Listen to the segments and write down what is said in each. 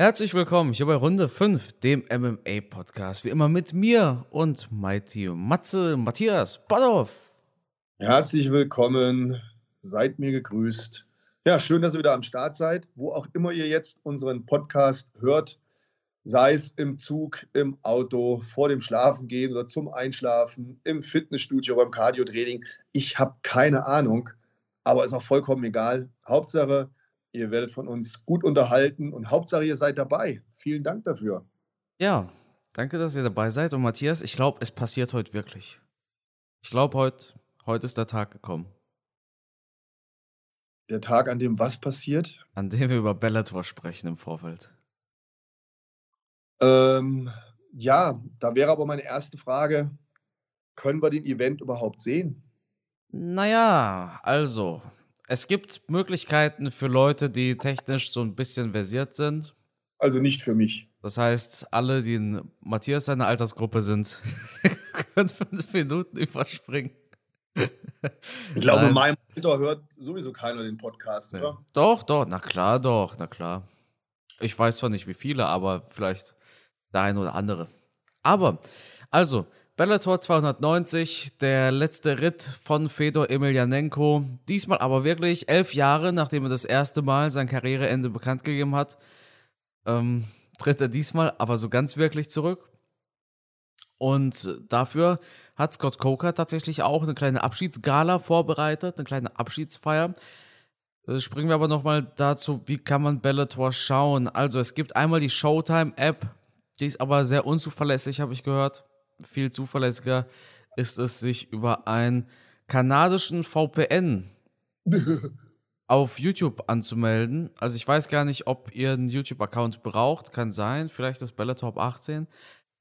Herzlich willkommen hier bei Runde 5, dem MMA-Podcast. Wie immer mit mir und Mighty Matze, Matthias Badhoff. Herzlich willkommen, seid mir gegrüßt. Ja, schön, dass ihr wieder am Start seid, wo auch immer ihr jetzt unseren Podcast hört, sei es im Zug, im Auto, vor dem Schlafengehen oder zum Einschlafen, im Fitnessstudio, beim Cardio-Training. Ich habe keine Ahnung, aber ist auch vollkommen egal. Hauptsache, Ihr werdet von uns gut unterhalten und Hauptsache, ihr seid dabei. Vielen Dank dafür. Ja, danke, dass ihr dabei seid. Und Matthias, ich glaube, es passiert heute wirklich. Ich glaube, heute, heute ist der Tag gekommen. Der Tag, an dem was passiert? An dem wir über Bellator sprechen im Vorfeld. Ähm, ja, da wäre aber meine erste Frage: Können wir den Event überhaupt sehen? Naja, also, es gibt Möglichkeiten für Leute, die technisch so ein bisschen versiert sind. Also nicht für mich. Das heißt, alle, die in Matthias seiner Altersgruppe sind, können fünf Minuten überspringen. Ich glaube, in meinem Alter hört sowieso keiner den Podcast, oder? Doch, doch, na klar, doch, na klar. Ich weiß zwar nicht wie viele, aber vielleicht der eine oder andere. Aber, also, Bellator 290, der letzte Ritt von Fedor Emelianenko. Diesmal aber wirklich elf Jahre, nachdem er das erste Mal sein Karriereende bekannt gegeben hat, ähm, tritt er diesmal aber so ganz wirklich zurück. Und dafür hat Scott Coker tatsächlich auch eine kleine Abschiedsgala vorbereitet, eine kleine Abschiedsfeier. Äh, springen wir aber nochmal dazu, wie kann man Bellator schauen? Also es gibt einmal die Showtime-App, die ist aber sehr unzuverlässig, habe ich gehört viel zuverlässiger ist es, sich über einen kanadischen VPN auf YouTube anzumelden. Also ich weiß gar nicht, ob ihr einen YouTube-Account braucht, kann sein, vielleicht das Bellator 18.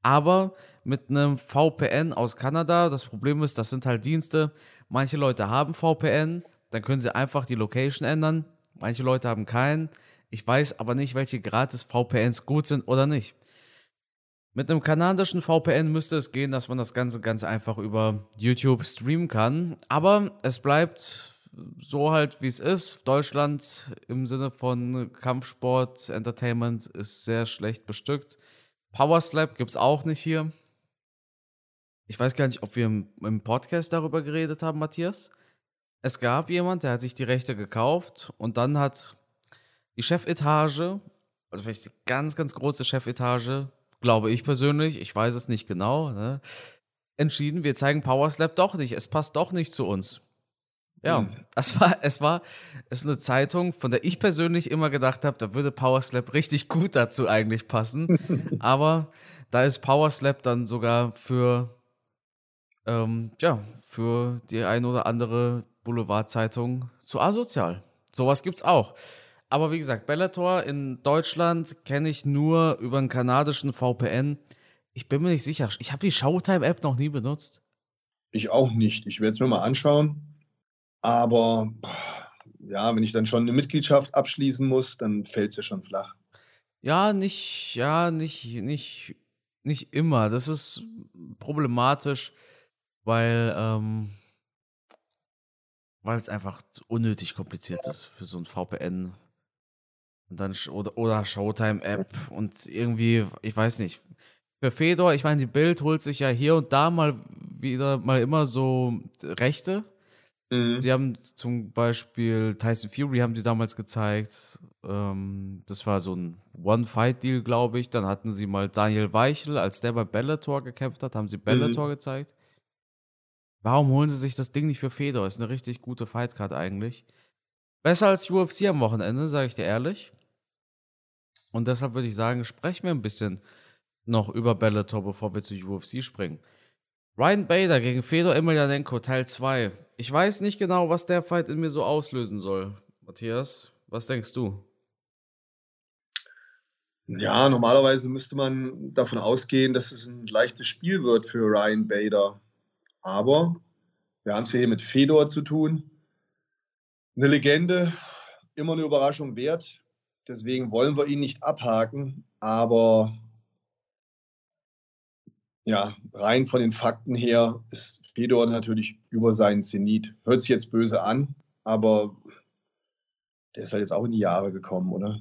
Aber mit einem VPN aus Kanada, das Problem ist, das sind halt Dienste. Manche Leute haben VPN, dann können sie einfach die Location ändern. Manche Leute haben keinen. Ich weiß aber nicht, welche gratis VPNs gut sind oder nicht. Mit einem kanadischen VPN müsste es gehen, dass man das Ganze ganz einfach über YouTube streamen kann. Aber es bleibt so halt, wie es ist. Deutschland im Sinne von Kampfsport, Entertainment ist sehr schlecht bestückt. Power Slap gibt es auch nicht hier. Ich weiß gar nicht, ob wir im, Podcast darüber geredet haben, Matthias. Es gab jemand, der hat sich die Rechte gekauft und dann hat die Chefetage, also vielleicht die ganz, ganz große Chefetage glaube ich persönlich, ich weiß es nicht genau, ne, entschieden, wir zeigen Power Slap doch nicht. Es passt doch nicht zu uns. Ja, mhm. es war, es war, es ist eine Zeitung, von der ich persönlich immer gedacht habe, da würde Power Slap richtig gut dazu eigentlich passen. Aber da ist Power Slap dann sogar für, ähm, ja, für die ein oder andere Boulevardzeitung zu asozial. Sowas gibt's auch. Aber wie gesagt, Bellator in Deutschland kenne ich nur über einen kanadischen VPN. Ich bin mir nicht sicher. Ich habe die Showtime-App noch nie benutzt. Ich auch nicht. Ich werde es mir mal anschauen. Aber ja, wenn ich dann schon eine Mitgliedschaft abschließen muss, dann fällt es ja schon flach. Ja, nicht, ja, nicht, nicht, nicht immer. Das ist problematisch, weil, ähm, weil es einfach unnötig kompliziert ist für so ein VPN. Und dann oder, oder Showtime-App und irgendwie, ich weiß nicht. Für Fedor, ich meine, die Bild holt sich ja hier und da mal wieder mal immer so Rechte. Mhm. Sie haben zum Beispiel Tyson Fury haben sie damals gezeigt. Ähm, das war so ein One-Fight-Deal, glaube ich. Dann hatten sie mal Daniel Weichel, als der bei Bellator gekämpft hat, haben sie Bellator mhm. gezeigt. Warum holen sie sich das Ding nicht für Fedor? Ist eine richtig gute Fightcard eigentlich. Besser als UFC am Wochenende, sage ich dir ehrlich. Und deshalb würde ich sagen, sprechen wir ein bisschen noch über Bellator, bevor wir zu UFC springen. Ryan Bader gegen Fedor Emelianenko, Teil 2. Ich weiß nicht genau, was der Fight in mir so auslösen soll. Matthias, was denkst du? Ja, normalerweise müsste man davon ausgehen, dass es ein leichtes Spiel wird für Ryan Bader. Aber wir haben es hier mit Fedor zu tun. Eine Legende, immer eine Überraschung wert. Deswegen wollen wir ihn nicht abhaken, aber ja, rein von den Fakten her ist Fedor natürlich über seinen Zenit. Hört sich jetzt böse an, aber der ist halt jetzt auch in die Jahre gekommen, oder?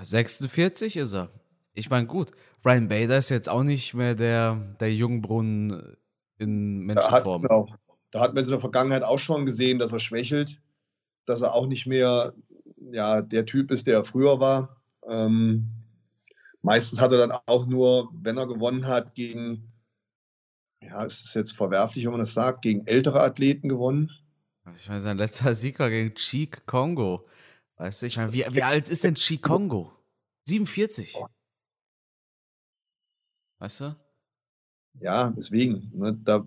46 ist er. Ich meine, gut, Brian Bader ist jetzt auch nicht mehr der, der Jungbrunnen in Menschenform. Da hat, genau. da hat man in der Vergangenheit auch schon gesehen, dass er schwächelt, dass er auch nicht mehr ja, der Typ ist, der er früher war. Ähm, meistens hat er dann auch nur, wenn er gewonnen hat, gegen, ja, es ist jetzt verwerflich, wenn man das sagt, gegen ältere Athleten gewonnen. Ich meine, sein letzter Sieg war gegen Cheek Kongo. Weißt du, ich meine, wie, wie alt ist denn Cheek Kongo? 47. Weißt du? Ja, deswegen. Ne, da,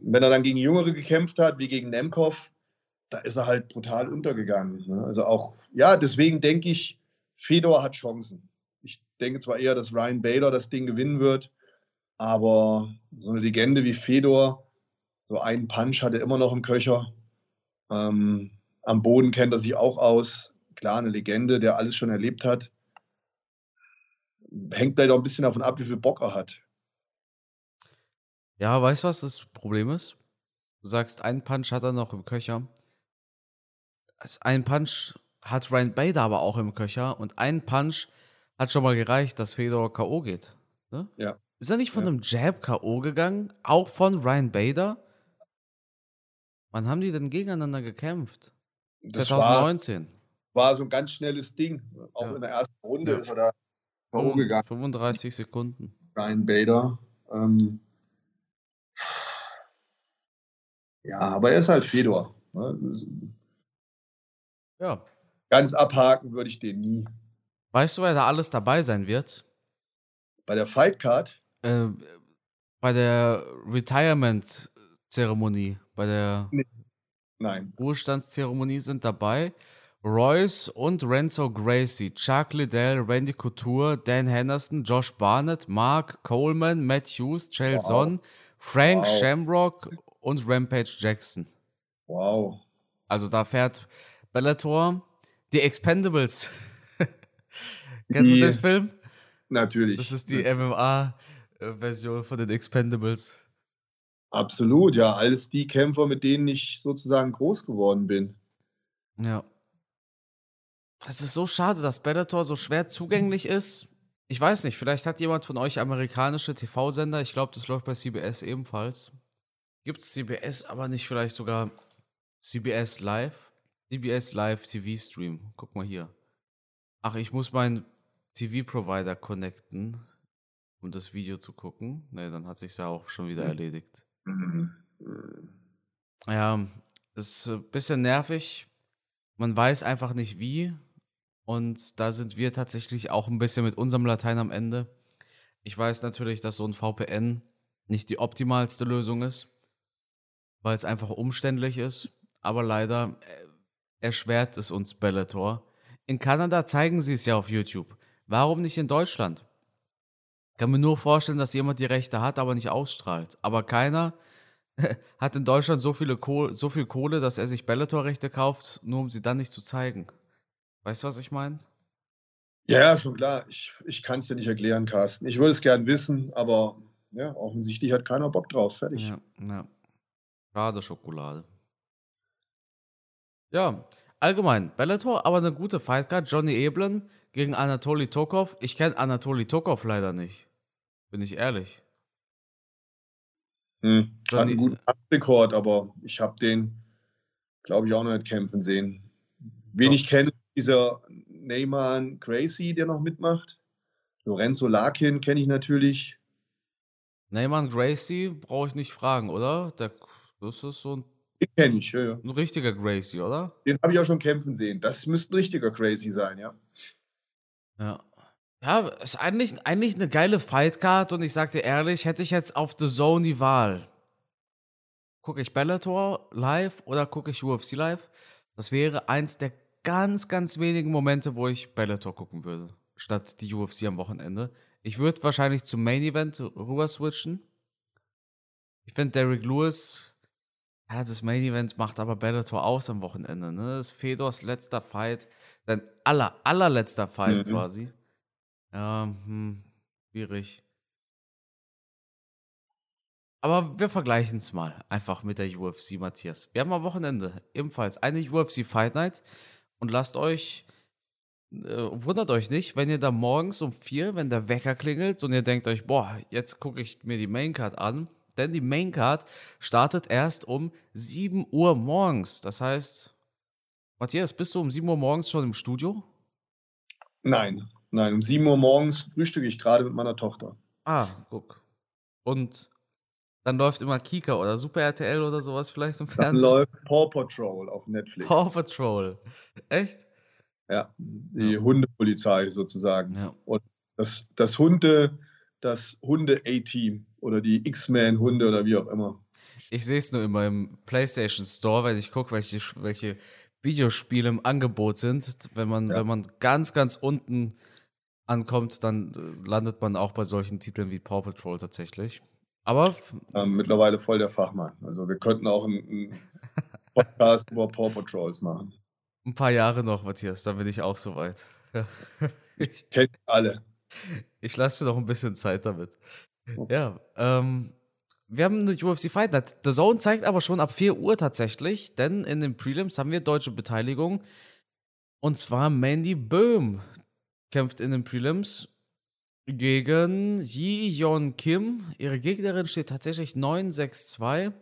wenn er dann gegen Jüngere gekämpft hat, wie gegen Nemkov, da ist er halt brutal untergegangen. Ne? Also auch, ja, deswegen denke ich, Fedor hat Chancen. Ich denke zwar eher, dass Ryan Bader das Ding gewinnen wird, aber so eine Legende wie Fedor, so einen Punch hat er immer noch im Köcher. Ähm, am Boden kennt er sich auch aus. Klar, eine Legende, der alles schon erlebt hat. Hängt auch ein bisschen davon ab, wie viel Bock er hat. Ja, weißt du, was das Problem ist? Du sagst, einen Punch hat er noch im Köcher. Ein Punch hat Ryan Bader aber auch im Köcher und ein Punch hat schon mal gereicht, dass Fedor K.O. geht. Ne? Ja. Ist er nicht von Ja. einem Jab K.O. gegangen? Auch von Ryan Bader? Wann haben die denn gegeneinander gekämpft? Das war, 2019. war so ein ganz schnelles Ding. Auch Ja. in der ersten Runde Ja. ist er da K.O. gegangen, 35 Sekunden. Ryan Bader. Ähm, ja, aber er ist halt Fedor. Ne? Ja. Ganz abhaken würde ich den nie. Weißt du, wer da alles dabei sein wird? Bei der Fight Card, Äh, bei der Retirement-Zeremonie, bei der nein. Ruhestandszeremonie sind dabei Royce und Renzo Gracie, Chuck Liddell, Randy Couture, Dan Henderson, Josh Barnett, Mark Coleman, Matt Hughes, Chael Wow. Son, Frank Wow. Shamrock und Rampage Jackson. Wow. Also da fährt Bellator die Expendables. Kennst Die- du den Film? Natürlich. Das ist die MMA-Version von den Expendables. Absolut, ja. Alles die Kämpfer, mit denen ich sozusagen groß geworden bin. Ja. Es ist so schade, dass Bellator so schwer zugänglich ist. Ich weiß nicht, vielleicht hat jemand von euch amerikanische TV-Sender. Ich glaube, das läuft bei CBS ebenfalls. Gibt es CBS, aber nicht vielleicht sogar CBS Live? CBS Live TV-Stream. Guck mal hier. Ach, ich muss meinen TV-Provider connecten, um das Video zu gucken. Ne, dann hat sich ja auch schon wieder Hm. erledigt. Mhm. Mhm. Ja, ist ein bisschen nervig. Man weiß einfach nicht wie. Und da sind wir tatsächlich auch ein bisschen mit unserem Latein am Ende. Ich weiß natürlich, dass so ein VPN nicht die optimalste Lösung ist, weil es einfach umständlich ist. Aber leider äh, erschwert es uns Bellator. In Kanada zeigen sie es ja auf YouTube. Warum nicht in Deutschland? Kann mir nur vorstellen, dass jemand die Rechte hat, aber nicht ausstrahlt. Aber keiner hat in Deutschland so, viele Kohl, so viel Kohle, dass er sich Bellator-Rechte kauft, nur um sie dann nicht zu zeigen. Weißt du, was ich meine? Ja, ja, schon klar. Ich, ich kann es dir nicht erklären, Carsten. Ich würde es gern wissen, aber ja, offensichtlich hat keiner Bock drauf. Fertig. Ja, ja. Schade Schokolade. Ja, allgemein, Bellator, aber eine gute Fightcard. Johnny Eblen gegen Anatoly Tokov. Ich kenne Anatoly Tokov leider nicht. Bin ich ehrlich. Hm. Hat Johnny- einen guten Rekord, aber ich habe den, glaube ich, auch noch nicht kämpfen sehen. Wen So. ich kenne, dieser Neyman Gracie, der noch mitmacht. Lorenzo Larkin kenne ich natürlich. Neyman Gracie brauche ich nicht fragen, oder? Der, das ist so ein, Den kenne ich, ja, ja. ein richtiger Gracie, oder? Den habe ich auch schon kämpfen sehen. Das müsste ein richtiger Crazy sein, ja. Ja. Ja, ist eigentlich, eigentlich eine geile Fightcard und ich sag dir ehrlich, hätte ich jetzt auf The Zone die Wahl. Gucke ich Bellator live oder gucke ich UFC live? Das wäre eins der ganz, ganz wenigen Momente, wo ich Bellator gucken würde, statt die UFC am Wochenende. Ich würde wahrscheinlich zum Main Event rüber switchen. Ich finde Derrick Lewis, ja, das Main Event macht aber Bellator aus am Wochenende. Ne? Das ist Fedors letzter Fight, sein aller, allerletzter Fight Mhm. quasi. Ja, hm, schwierig. Aber wir vergleichen es mal einfach mit der UFC, Matthias. Wir haben am Wochenende ebenfalls eine UFC Fight Night und lasst euch äh, wundert euch nicht, wenn ihr da morgens um vier, wenn der Wecker klingelt und ihr denkt euch, boah, jetzt gucke ich mir die Maincard an. Denn die Maincard startet erst um 7 Uhr morgens. Das heißt, Matthias, bist du um 7 Uhr morgens schon im Studio? Nein, nein, um 7 Uhr morgens frühstücke ich gerade mit meiner Tochter. Ah, guck. Und dann läuft immer Kika oder Super RTL oder sowas vielleicht im Dann Fernsehen. läuft Paw Patrol auf Netflix. Paw Patrol. Echt? Ja, die Ja. Hundepolizei sozusagen. Ja. Das, das Hunde, das Hunde-A-Team oder die X-Men-Hunde oder wie auch immer. Ich sehe es nur immer im PlayStation Store, wenn ich gucke, welche, welche Videospiele im Angebot sind. Wenn man, Ja. wenn man ganz, ganz unten ankommt, dann äh, landet man auch bei solchen Titeln wie Paw Patrol tatsächlich. Aber Ähm, mittlerweile voll der Fachmann. Also wir könnten auch einen, einen Podcast über Paw Patrols machen. ein paar Jahre noch, Matthias, dann bin ich auch soweit. Ich, Kennt alle. ich lasse mir noch ein bisschen Zeit damit. Ja, ähm, wir haben eine UFC Fight Night. The Zone zeigt aber schon ab 4 Uhr tatsächlich, denn in den Prelims haben wir deutsche Beteiligung. Und zwar Mandy Böhm kämpft in den Prelims gegen Yi Yeon Kim. Ihre Gegnerin steht tatsächlich 9-6-2.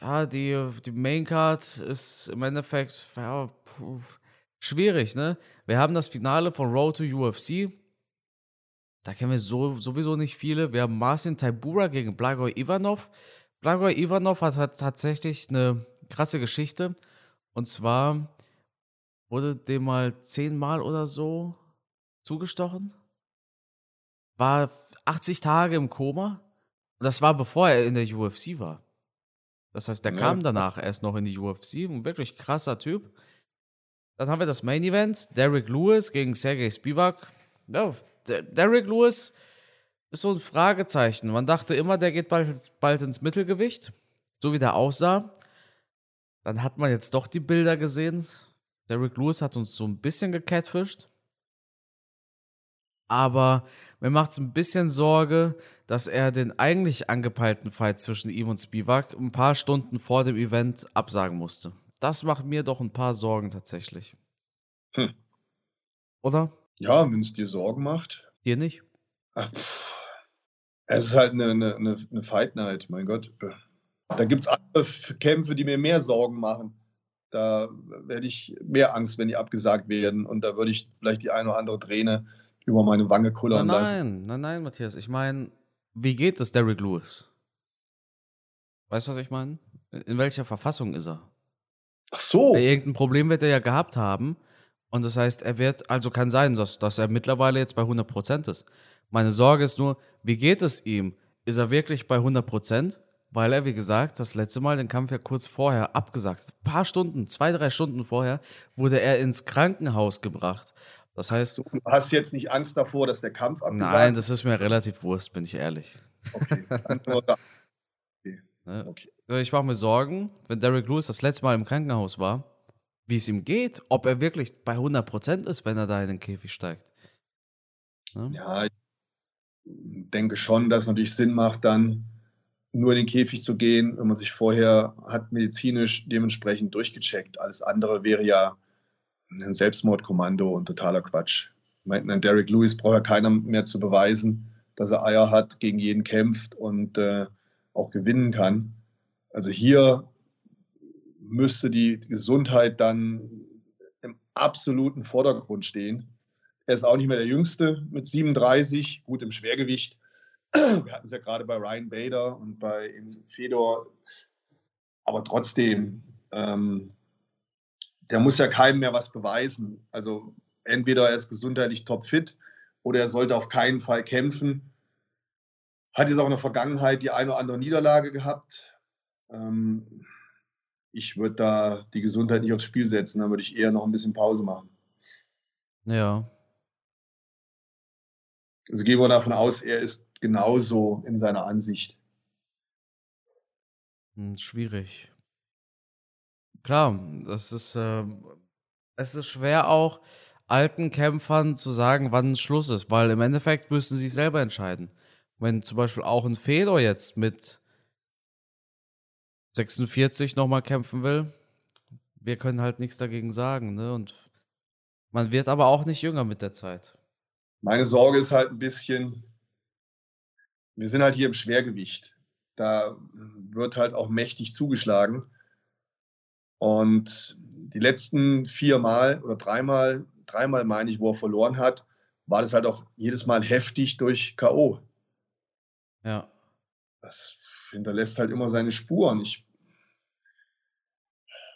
Ja, die, die Maincard ist im Endeffekt ja, puh, schwierig, ne? Wir haben das Finale von Road to UFC. Da kennen wir so, sowieso nicht viele. Wir haben Marcin Taibura gegen Blagoj Ivanov. Blagoj Ivanov hat, hat tatsächlich eine krasse Geschichte. Und zwar wurde dem mal zehnmal oder so zugestochen. War 80 Tage im Koma. Und das war bevor er in der UFC war. Das heißt, der Ja. kam danach erst noch in die UFC. Ein wirklich krasser Typ. Dann haben wir das Main Event. Derek Lewis gegen Sergei Spivak. Ja, Derek Lewis ist so ein Fragezeichen. Man dachte immer, der geht bald, bald ins Mittelgewicht. So wie der aussah. Dann hat man jetzt doch die Bilder gesehen. Derek Lewis hat uns so ein bisschen gecatfischt. Aber mir macht es ein bisschen Sorge, dass er den eigentlich angepeilten Fight zwischen ihm und Spivak ein paar Stunden vor dem Event absagen musste. Das macht mir doch ein paar Sorgen tatsächlich. Hm. Oder? Ja, wenn es dir Sorgen macht. Dir nicht? Ach. Es ist halt eine, eine, eine, eine Fight Night, mein Gott. Da gibt es andere Kämpfe, die mir mehr Sorgen machen. Da werde ich mehr Angst, wenn die abgesagt werden. Und da würde ich vielleicht die eine oder andere Träne über meine Wange kullern Nein, lassen. nein, nein, nein, Matthias. Ich meine, wie geht es Derek Lewis? Weißt du, was ich meine? In welcher Verfassung ist er? Ach so. Irgendein Problem wird er ja gehabt haben. Und das heißt, er wird, also kann sein, dass, dass er mittlerweile jetzt bei 100% ist. Meine Sorge ist nur, wie geht es ihm? Ist er wirklich bei 100%? Weil er, wie gesagt, das letzte Mal den Kampf ja kurz vorher abgesagt hat. Ein paar Stunden, zwei, drei Stunden vorher, wurde er ins Krankenhaus gebracht. Das heißt, du hast jetzt nicht Angst davor, dass der Kampf abgesagt nein, das ist mir relativ Wurst, bin ich ehrlich. Okay. Da. Ne? Okay. Ich mache mir Sorgen, wenn Derek Lewis das letzte Mal im Krankenhaus war, wie es ihm geht, ob er wirklich bei 100% ist, wenn er da in den Käfig steigt. Ne? Ja, ich denke schon, dass es natürlich Sinn macht, dann nur in den Käfig zu gehen, wenn man sich vorher hat medizinisch dementsprechend durchgecheckt. Alles andere wäre ja ein Selbstmordkommando und totaler Quatsch. Meine, an Derek Lewis braucht ja keiner mehr zu beweisen, dass er Eier hat, gegen jeden kämpft und äh, auch gewinnen kann. Also hier müsste die Gesundheit dann im absoluten Vordergrund stehen. Er ist auch nicht mehr der Jüngste mit 37, gut im Schwergewicht. Wir hatten es ja gerade bei Ryan Bader und bei Fedor. Aber trotzdem, ähm, der muss ja keinem mehr was beweisen. Also entweder er ist gesundheitlich topfit oder er sollte auf keinen Fall kämpfen. Hat jetzt auch in der Vergangenheit die eine oder andere Niederlage gehabt. Ähm, ich würde da die Gesundheit nicht aufs Spiel setzen, dann würde ich eher noch ein bisschen Pause machen. Ja. Also gehen wir davon aus, er ist genauso in seiner Ansicht. Hm, schwierig. Klar, das ist, ähm, es ist schwer auch alten Kämpfern zu sagen, wann Schluss ist, weil im Endeffekt müssen sie selber entscheiden. Wenn zum Beispiel auch ein Fedor jetzt mit 46 nochmal kämpfen will, wir können halt nichts dagegen sagen, ne? Und Man wird aber auch nicht jünger mit der Zeit. Meine Sorge ist halt ein bisschen, wir sind halt hier im Schwergewicht. Da wird halt auch mächtig zugeschlagen. Und die letzten viermal oder dreimal, dreimal meine ich, wo er verloren hat, war das halt auch jedes Mal heftig durch K.O. Ja. Das hinterlässt halt immer seine Spuren. Ich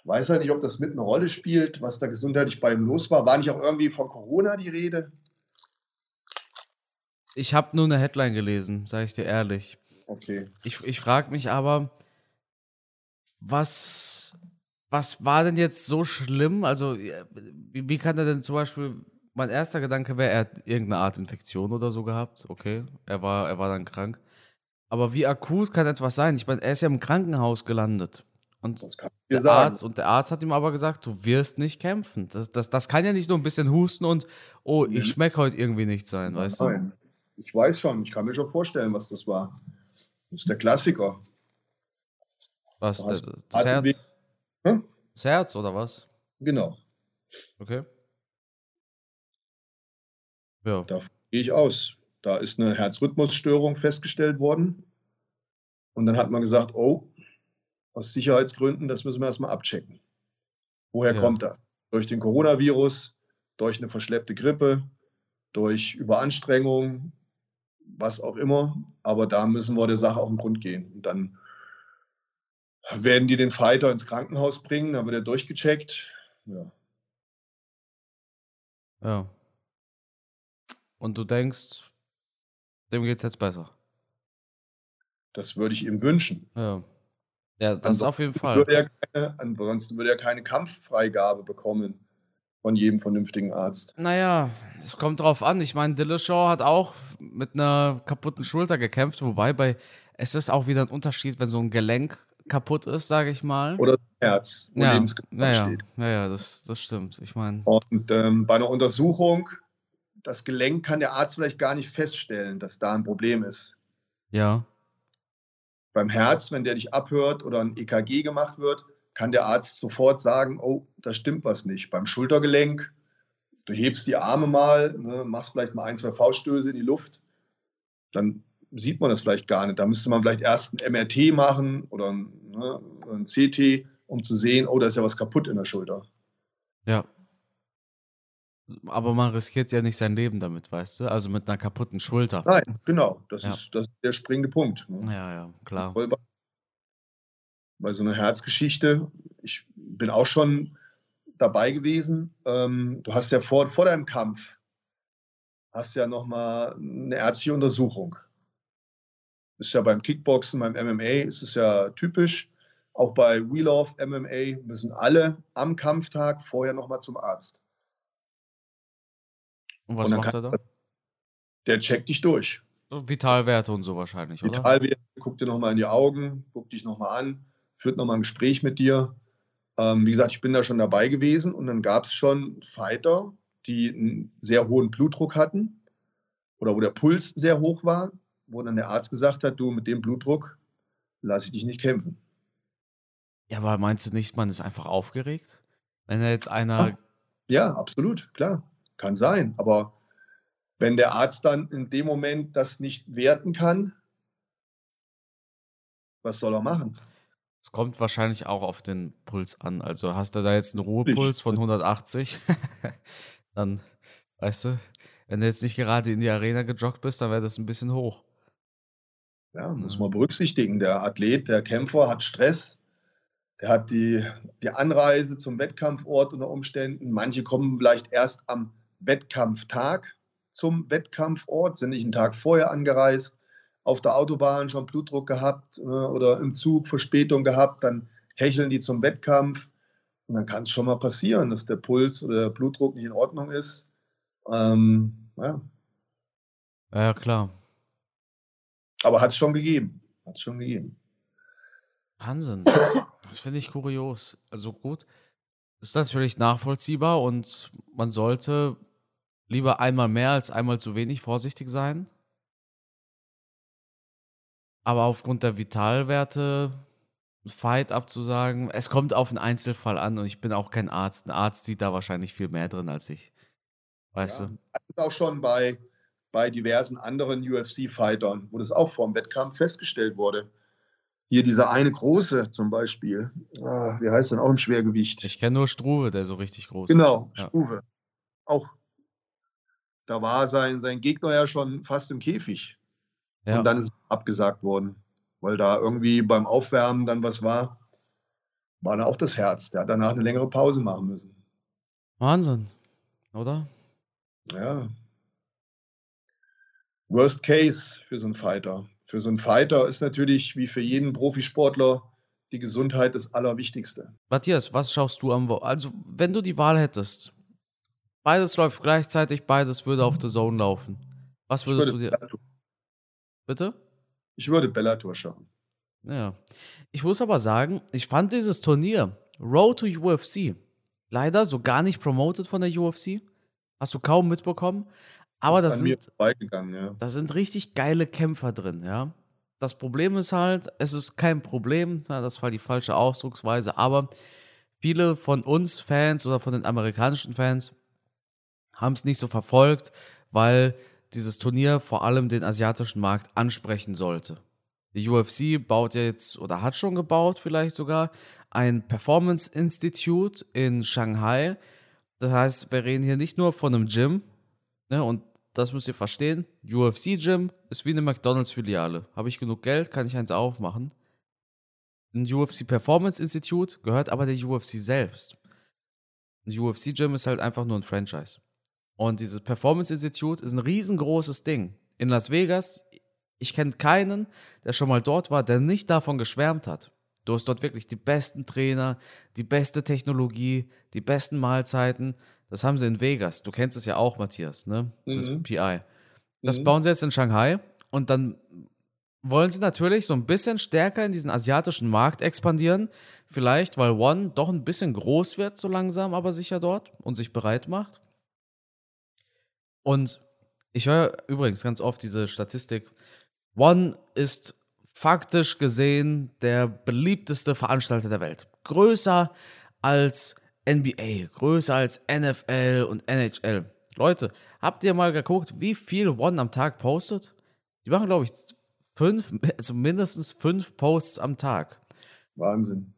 weiß halt nicht, ob das mit eine Rolle spielt, was da gesundheitlich bei ihm los war. War nicht auch irgendwie von Corona die Rede? Ich habe nur eine Headline gelesen, sage ich dir ehrlich. Okay. Ich, ich frage mich aber, was, was war denn jetzt so schlimm? Also, wie, wie kann er denn zum Beispiel, mein erster Gedanke wäre, er hat irgendeine Art Infektion oder so gehabt. Okay, er war, er war dann krank. Aber wie akut kann etwas sein? Ich meine, er ist ja im Krankenhaus gelandet. Und der sagen. Arzt, und der Arzt hat ihm aber gesagt, du wirst nicht kämpfen. Das, das, das kann ja nicht nur ein bisschen husten und, oh, ich schmecke heute irgendwie nicht sein, weißt du? Nein. Ich weiß schon, ich kann mir schon vorstellen, was das war. Das ist der Klassiker. Was? Du Das, das Herz? Hm? Das Herz oder was? Genau, Okay. Ja. da gehe ich aus. Da ist eine Herzrhythmusstörung festgestellt worden. Und dann hat man gesagt, oh, aus Sicherheitsgründen, das müssen wir erstmal abchecken. Woher Ja. kommt das? Durch den Coronavirus, durch eine verschleppte Grippe, durch Überanstrengung, was auch immer. Aber da müssen wir der Sache auf den Grund gehen. Und dann werden die den Fighter ins Krankenhaus bringen, dann wird er durchgecheckt. Ja. Ja. Und du denkst, dem geht's jetzt besser. Das würde ich ihm wünschen. Ja. Ja, das ist auf jeden Fall. Würde er keine, ansonsten würde er keine Kampffreigabe bekommen von jedem vernünftigen Arzt. Naja, es kommt drauf an. Ich meine, Dillashaw hat auch mit einer kaputten Schulter gekämpft, wobei bei es ist auch wieder ein Unterschied, wenn so ein Gelenk kaputt ist, sage ich mal. Oder Herz, wo ja, Lebensgefahr ja, ja, steht. ja, ja, das, das stimmt. Ich meine, Und ähm, bei einer Untersuchung, das Gelenk kann der Arzt vielleicht gar nicht feststellen, dass da ein Problem ist. ja, Beim Herz, wenn der dich abhört oder ein EKG gemacht wird, kann der Arzt sofort sagen, oh, da stimmt was nicht. Beim Schultergelenk, du hebst die Arme mal, ne, machst vielleicht mal ein, zwei Fauststöße in die Luft, dann sieht man das vielleicht gar nicht. Da müsste man vielleicht erst ein MRT machen oder ein, ne, ein CT, um zu sehen, oh, da ist ja was kaputt in der Schulter. ja. Aber man riskiert ja nicht sein Leben damit, weißt du? Also mit einer kaputten Schulter. Nein, genau, das, Ja. ist, das ist der springende Punkt. Ne? Ja, ja, klar. Bei- Bei so einer Herzgeschichte, ich bin auch schon dabei gewesen. Ähm, du hast ja vor, vor deinem Kampf, hast ja nochmal eine ärztliche Untersuchung. Ist ja beim Kickboxen, beim MMA, ist es ja typisch. Auch bei We Love MMA müssen alle am Kampftag vorher nochmal zum Arzt. Und was Und macht er da? Der checkt dich durch. Vitalwerte und so wahrscheinlich, oder? Vitalwert, guckt dir nochmal in die Augen, guckt dich nochmal an, führt nochmal ein Gespräch mit dir. Ähm, wie gesagt, ich bin da schon dabei gewesen und dann gab es schon Fighter, die einen sehr hohen Blutdruck hatten oder wo der Puls sehr hoch war, wo dann der Arzt gesagt hat, du mit dem Blutdruck lasse ich dich nicht kämpfen. Ja, aber meinst du nicht, man ist einfach aufgeregt? Wenn da jetzt einer. Ja, absolut, klar, kann sein. Aber wenn der Arzt dann in dem Moment das nicht werten kann, was soll er machen? Es kommt wahrscheinlich auch auf den Puls an. Also hast du da jetzt einen Ruhepuls von 180, dann, weißt du, wenn du jetzt nicht gerade in die Arena gejoggt bist, dann wäre das ein bisschen hoch. Ja, muss man berücksichtigen. Der Athlet, der Kämpfer hat Stress. Der hat die, die Anreise zum Wettkampfort unter Umständen. Manche kommen vielleicht erst am Wettkampftag zum Wettkampfort, sind nicht einen Tag vorher angereist, auf der Autobahn schon Blutdruck gehabt äh, oder im Zug Verspätung gehabt, dann hecheln die zum Wettkampf. Und dann kann es schon mal passieren, dass der Puls oder der Blutdruck nicht in Ordnung ist. Ähm, ja, Ja, ja, klar. aber hat es schon gegeben. Hat es schon gegeben. Wahnsinn. Das finde ich kurios. Also gut, ist natürlich nachvollziehbar und man sollte lieber einmal mehr als einmal zu wenig vorsichtig sein. Aber aufgrund der Vitalwerte einen Fight abzusagen, es kommt auf einen Einzelfall an und ich bin auch kein Arzt. Ein Arzt sieht da wahrscheinlich viel mehr drin als ich. Weißt ja, du? Das ist auch schon bei, bei diversen anderen UFC-Fightern, wo das auch vor dem Wettkampf festgestellt wurde. Hier dieser eine große zum Beispiel. Ah, wie heißt denn auch im Schwergewicht? Ich kenne nur Struve, der so richtig groß genau, ist. Genau, Struve. Ja. Auch da war sein, sein Gegner ja schon fast im Käfig. Ja. Und dann ist es abgesagt worden, weil da irgendwie beim Aufwärmen dann was war. War da auch das Herz. Der hat danach eine längere Pause machen müssen. Wahnsinn, oder? Ja. Worst Case für so einen Fighter. Für so einen Fighter ist natürlich wie für jeden Profisportler die Gesundheit das Allerwichtigste. Matthias, was schaust du am Wo Also, wenn du die Wahl hättest, beides läuft gleichzeitig, beides würde auf The Zone laufen. Was würdest du dir. Bellator. Bitte? Ich würde Bellator schauen. Ja. Ich muss aber sagen, ich fand dieses Turnier Road to UFC leider so gar nicht promoted von der UFC. Hast du kaum mitbekommen. Aber das, sind, ja. da sind richtig geile Kämpfer drin, ja. Das Problem ist halt, es ist kein Problem, das war die falsche Ausdrucksweise, aber viele von uns Fans oder von den amerikanischen Fans haben es nicht so verfolgt, weil dieses Turnier vor allem den asiatischen Markt ansprechen sollte. Die UFC baut ja jetzt oder hat schon gebaut, vielleicht sogar, ein Performance Institute in Shanghai. Das heißt, wir reden hier nicht nur von einem Gym, ne, und das müsst ihr verstehen. UFC Gym ist wie eine McDonalds-Filiale. Habe ich genug Geld, kann ich eins aufmachen. Ein UFC Performance Institute gehört aber der UFC selbst. Ein UFC Gym ist halt einfach nur ein Franchise. Und dieses Performance Institute ist ein riesengroßes Ding. In Las Vegas, ich kenne keinen, der schon mal dort war, der nicht davon geschwärmt hat. Du hast dort wirklich die besten Trainer, die beste Technologie, die besten Mahlzeiten. Das haben sie in Vegas. Du kennst es ja auch, Matthias, ne? Das mhm. PI. Das mhm. bauen sie jetzt in Shanghai und dann wollen sie natürlich so ein bisschen stärker in diesen asiatischen Markt expandieren. Vielleicht, weil One doch ein bisschen groß wird, so langsam, aber sicher dort und sich bereit macht. Und ich höre übrigens ganz oft diese Statistik. One ist faktisch gesehen der beliebteste Veranstalter der Welt. Größer als NBA, größer als NFL und NHL. Leute, habt ihr mal geguckt, wie viel One am Tag postet? Die machen, glaube ich, fünf, also mindestens fünf Posts am Tag. Wahnsinn.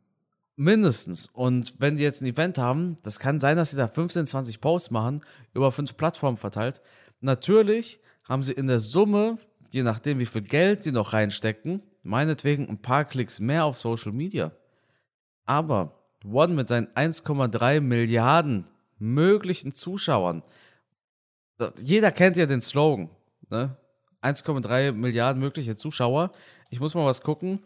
Mindestens. Und wenn die jetzt ein Event haben, das kann sein, dass sie da 15, 20 Posts machen, über fünf Plattformen verteilt. Natürlich haben sie in der Summe, je nachdem, wie viel Geld sie noch reinstecken, meinetwegen ein paar Klicks mehr auf Social Media. Aber One mit seinen 1,3 Milliarden möglichen Zuschauern, jeder kennt ja den Slogan, ne? 1,3 Milliarden mögliche Zuschauer. Ich muss mal was gucken.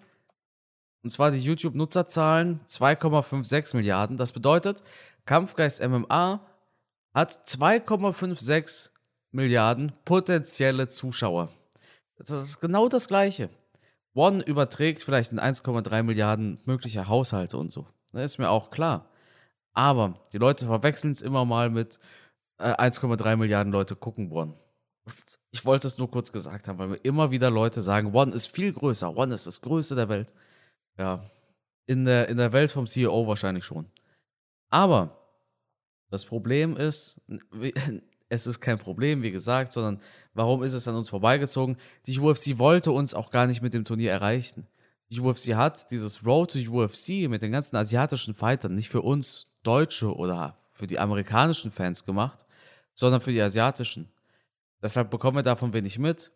Und zwar die YouTube-Nutzerzahlen 2,56 Milliarden. Das bedeutet, Kampfgeist MMA hat 2,56 Milliarden potenzielle Zuschauer. Das ist genau das Gleiche. One überträgt vielleicht in 1,3 Milliarden mögliche Haushalte und so. Das ist mir auch klar. Aber die Leute verwechseln es immer mal mit äh, 1,3 Milliarden Leute gucken One. Ich wollte es nur kurz gesagt haben, weil mir immer wieder Leute sagen, One ist viel größer, One ist das größte der Welt. Ja, in der, in der Welt vom CEO wahrscheinlich schon. Aber das Problem ist, es ist kein Problem, wie gesagt, sondern warum ist es an uns vorbeigezogen? Die UFC wollte uns auch gar nicht mit dem Turnier erreichen. Die UFC hat dieses Road to UFC mit den ganzen asiatischen Fightern nicht für uns Deutsche oder für die amerikanischen Fans gemacht, sondern für die asiatischen. Deshalb bekommen wir davon wenig mit.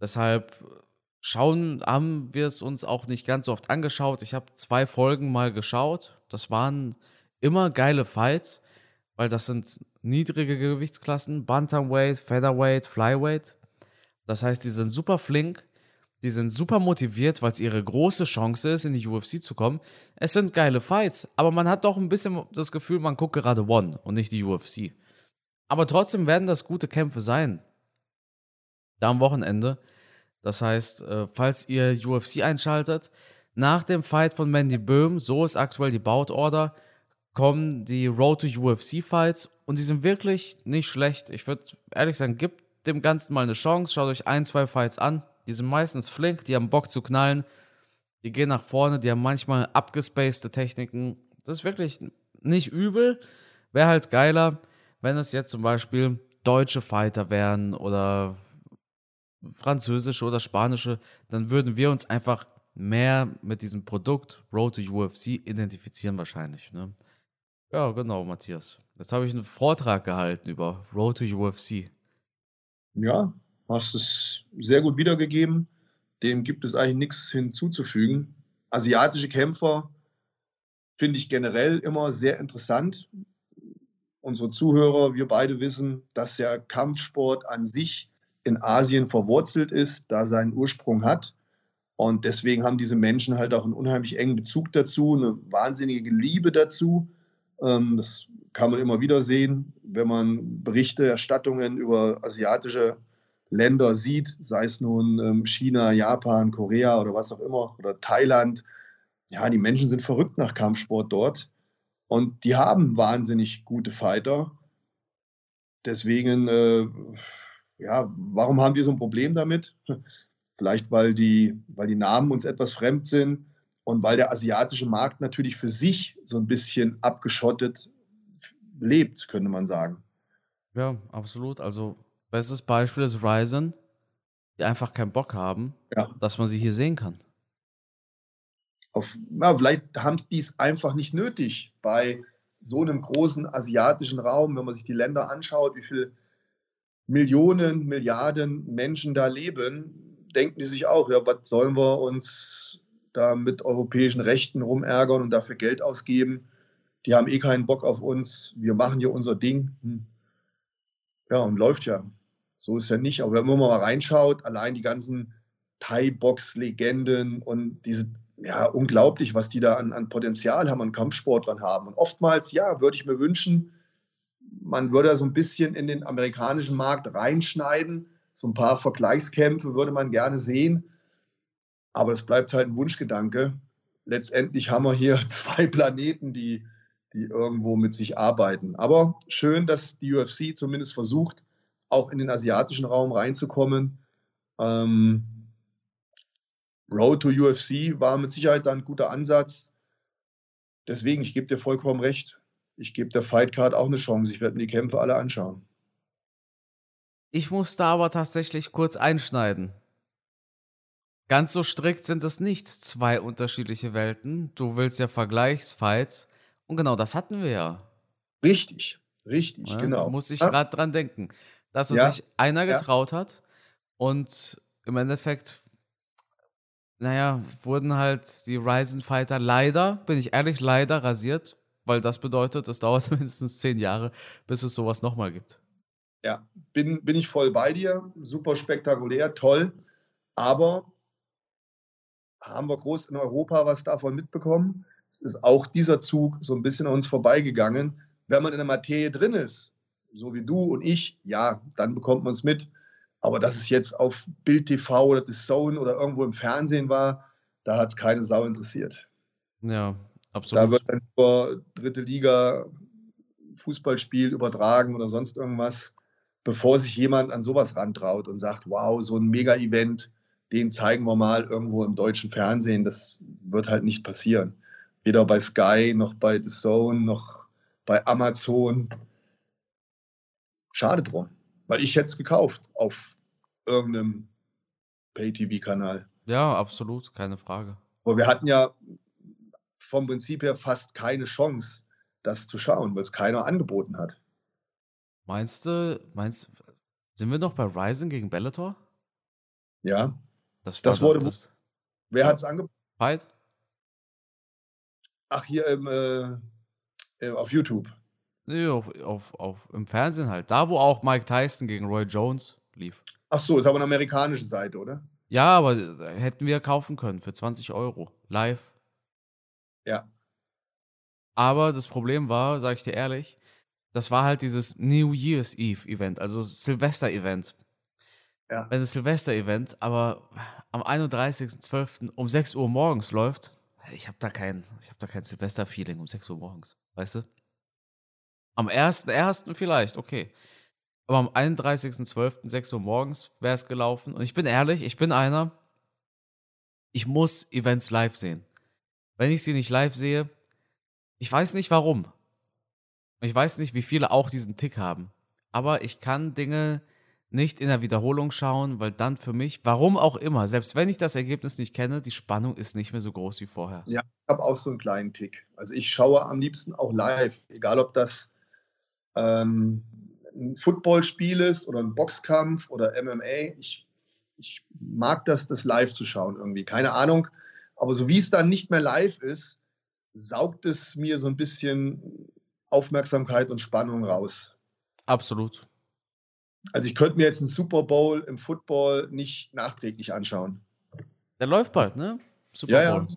Deshalb schauen, haben wir es uns auch nicht ganz so oft angeschaut. Ich habe zwei Folgen mal geschaut. Das waren immer geile Fights, weil das sind niedrige Gewichtsklassen, Bantamweight, Featherweight, Flyweight. Das heißt, die sind super flink, die sind super motiviert, weil es ihre große Chance ist, in die UFC zu kommen. Es sind geile Fights, aber man hat doch ein bisschen das Gefühl, man guckt gerade One und nicht die UFC. Aber trotzdem werden das gute Kämpfe sein. Da am Wochenende. Das heißt, äh, falls ihr UFC einschaltet, nach dem Fight von Mandy Böhm, so ist aktuell die Bautorder, kommen die Road to UFC Fights und die sind wirklich nicht schlecht. Ich würde ehrlich sagen, gebt dem Ganzen mal eine Chance, schaut euch ein, zwei Fights an. Die sind meistens flink, die haben Bock zu knallen, die gehen nach vorne, die haben manchmal abgespacede Techniken. Das ist wirklich nicht übel. Wäre halt geiler, wenn es jetzt zum Beispiel deutsche Fighter wären oder französische oder spanische, dann würden wir uns einfach mehr mit diesem Produkt Road to UFC identifizieren wahrscheinlich. Ne? Ja, genau, Matthias. Jetzt habe ich einen Vortrag gehalten über Road to UFC. Ja, hast es sehr gut wiedergegeben. Dem gibt es eigentlich nichts hinzuzufügen. Asiatische Kämpfer finde ich generell immer sehr interessant. Unsere Zuhörer, wir beide wissen, dass der Kampfsport an sich in Asien verwurzelt ist, da seinen Ursprung hat. Und deswegen haben diese Menschen halt auch einen unheimlich engen Bezug dazu, eine wahnsinnige Liebe dazu. Ähm, das kann man immer wieder sehen, wenn man Berichte, Erstattungen über asiatische Länder sieht, sei es nun ähm, China, Japan, Korea oder was auch immer, oder Thailand. Ja, die Menschen sind verrückt nach Kampfsport dort und die haben wahnsinnig gute Fighter. Deswegen, äh, ja, warum haben wir so ein Problem damit? Vielleicht, weil die, weil die Namen uns etwas fremd sind und weil der asiatische Markt natürlich für sich so ein bisschen abgeschottet lebt, könnte man sagen. Ja, absolut. Also, bestes Beispiel ist Ryzen, die einfach keinen Bock haben, ja. dass man sie hier sehen kann. Auf, na, vielleicht haben die es einfach nicht nötig bei so einem großen asiatischen Raum, wenn man sich die Länder anschaut, wie viele Millionen, Milliarden Menschen da leben, denken die sich auch, ja, was sollen wir uns da mit europäischen Rechten rumärgern und dafür Geld ausgeben? Die haben eh keinen Bock auf uns. Wir machen hier unser Ding. Hm. Ja, und läuft ja. So ist ja nicht. Aber wenn man mal reinschaut, allein die ganzen Thai-Box-Legenden und diese, ja, unglaublich, was die da an, an Potenzial haben, an Kampfsportlern haben. Und oftmals, ja, würde ich mir wünschen, man würde da so ein bisschen in den amerikanischen Markt reinschneiden so ein paar Vergleichskämpfe würde man gerne sehen. Aber es bleibt halt ein Wunschgedanke. Letztendlich haben wir hier zwei Planeten, die, die irgendwo mit sich arbeiten. Aber schön, dass die UFC zumindest versucht, auch in den asiatischen Raum reinzukommen. Ähm, Road to UFC war mit Sicherheit dann ein guter Ansatz. Deswegen, ich gebe dir vollkommen recht. Ich gebe der Fightcard auch eine Chance. Ich werde mir die Kämpfe alle anschauen. Ich muss da aber tatsächlich kurz einschneiden. Ganz so strikt sind es nicht zwei unterschiedliche Welten. Du willst ja Vergleichsfights. Und genau das hatten wir ja. Richtig, richtig, ja, genau. Muss ich gerade dran denken, dass es ja. sich einer getraut ja. hat und im Endeffekt, naja, wurden halt die Ryzen Fighter leider, bin ich ehrlich, leider rasiert, weil das bedeutet, es dauert mindestens zehn Jahre, bis es sowas nochmal gibt. Ja, bin, bin ich voll bei dir. Super spektakulär, toll. Aber haben wir groß in Europa was davon mitbekommen? Es ist auch dieser Zug so ein bisschen an uns vorbeigegangen. Wenn man in der Materie drin ist, so wie du und ich, ja, dann bekommt man es mit. Aber dass es jetzt auf Bild TV oder The Zone oder irgendwo im Fernsehen war, da hat es keine Sau interessiert. Ja, absolut. Da wird dann über dritte Liga Fußballspiel übertragen oder sonst irgendwas bevor sich jemand an sowas rantraut und sagt, wow, so ein Mega-Event, den zeigen wir mal irgendwo im deutschen Fernsehen, das wird halt nicht passieren. Weder bei Sky noch bei The Zone noch bei Amazon. Schade drum, weil ich hätte es gekauft auf irgendeinem Pay-TV-Kanal. Ja, absolut, keine Frage. Aber wir hatten ja vom Prinzip her fast keine Chance, das zu schauen, weil es keiner angeboten hat. Meinst du, meinst sind wir noch bei Ryzen gegen Bellator? Ja. Das, das wurde. Das, wer ja. hat es angeboten? Fight? Ach, hier im, äh, äh, auf YouTube. Nee, auf, auf, auf, im Fernsehen halt. Da, wo auch Mike Tyson gegen Roy Jones lief. Ach so, ist aber eine amerikanische Seite, oder? Ja, aber hätten wir kaufen können für 20 Euro. Live. Ja. Aber das Problem war, sag ich dir ehrlich, das war halt dieses New Year's Eve Event, also Silvester Event. Ja. Wenn das Silvester Event aber am 31.12. um 6 Uhr morgens läuft, ich habe da kein, ich habe da kein Silvester-Feeling um 6 Uhr morgens, weißt du? Am 1.1. vielleicht, okay. Aber am 31.12. 6 Uhr morgens wäre es gelaufen. Und ich bin ehrlich, ich bin einer, ich muss Events live sehen. Wenn ich sie nicht live sehe, ich weiß nicht warum. Ich weiß nicht, wie viele auch diesen Tick haben. aber ich kann Dinge nicht in der Wiederholung schauen, weil dann für mich, warum auch immer, selbst wenn ich das Ergebnis nicht kenne, die Spannung ist nicht mehr so groß wie vorher. Ja, ich habe auch so einen kleinen Tick. Also ich schaue am liebsten auch live, egal ob das ähm, ein Footballspiel ist oder ein Boxkampf oder MMA. Ich, ich mag das, das live zu schauen irgendwie. Keine Ahnung. Aber so wie es dann nicht mehr live ist, saugt es mir so ein bisschen Aufmerksamkeit und Spannung raus. Absolut. Also ich könnte mir jetzt einen Super Bowl im Football nicht nachträglich anschauen. Der läuft bald, ne? Super Bowl.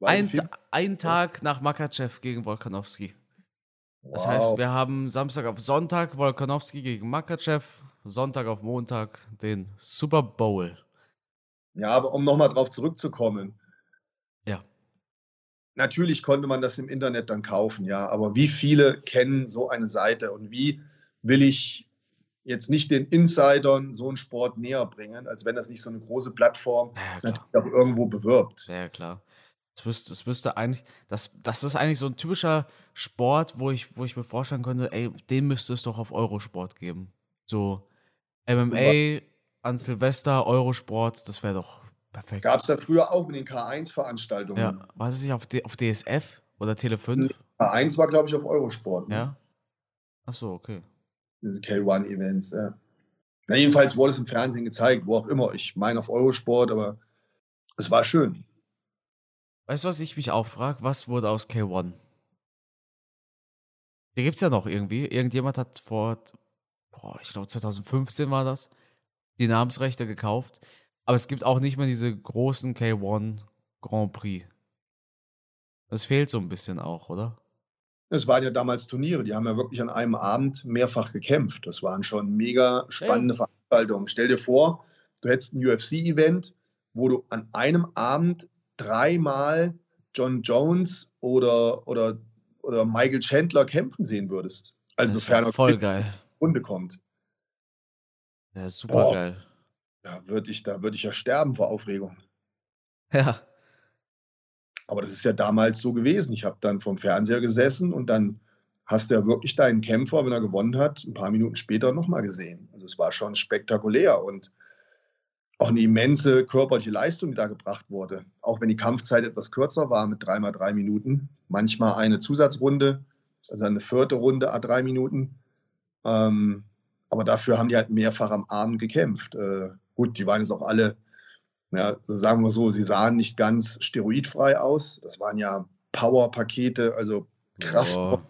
Ja. Ein, ein, Tag nach Makachev gegen Volkanowski. Das wow. heißt, wir haben Samstag auf Sonntag Volkanowski gegen Makachev, Sonntag auf Montag den Super Bowl. Ja, aber um nochmal drauf zurückzukommen. Ja. Natürlich konnte man das im Internet dann kaufen, ja, aber wie viele kennen so eine Seite und wie will ich jetzt nicht den Insidern so einen Sport näher bringen, als wenn das nicht so eine große Plattform ja, natürlich auch irgendwo bewirbt. Ja, klar. Es müsste, es müsste eigentlich, das, das ist eigentlich so ein typischer Sport, wo ich, wo ich mir vorstellen könnte, ey, den müsste es doch auf Eurosport geben. So MMA an Silvester, Eurosport, das wäre doch perfekt. Gab es ja früher auch mit den K1-Veranstaltungen. Ja, war es nicht auf, auf DSF oder Tele 5? K1 war, glaube ich, auf Eurosport. Ne? Ja. Ach so, okay diese K1-Events. Ja. Na, jedenfalls wurde es im Fernsehen gezeigt, wo auch immer. Ich meine auf Eurosport, aber es war schön. Weißt du, was ich mich auch frage? Was wurde aus K1? Der gibt es ja noch irgendwie. Irgendjemand hat vor, boah, ich glaube 2015 war das, die Namensrechte gekauft. Aber es gibt auch nicht mehr diese großen K1 Grand Prix. Das fehlt so ein bisschen auch, oder? Es waren ja damals Turniere, die haben ja wirklich an einem Abend mehrfach gekämpft. Das waren schon mega spannende ja. Veranstaltungen. Stell dir vor, du hättest ein UFC-Event, wo du an einem Abend dreimal John Jones oder, oder, oder Michael Chandler kämpfen sehen würdest. Also sofern er voll geil. Runde kommt. Ja, super Boah, geil. Da würde ich, würd ich ja sterben vor Aufregung. Ja. Aber das ist ja damals so gewesen. Ich habe dann vom Fernseher gesessen und dann hast du ja wirklich deinen Kämpfer, wenn er gewonnen hat, ein paar Minuten später nochmal gesehen. Also es war schon spektakulär und auch eine immense körperliche Leistung, die da gebracht wurde. Auch wenn die Kampfzeit etwas kürzer war mit dreimal drei Minuten, manchmal eine Zusatzrunde, also eine vierte Runde a drei Minuten. Ähm, aber dafür haben die halt mehrfach am Abend gekämpft. Äh, gut, die waren jetzt auch alle ja, sagen wir so, sie sahen nicht ganz steroidfrei aus. Das waren ja Power-Pakete, also Kraft. Oh.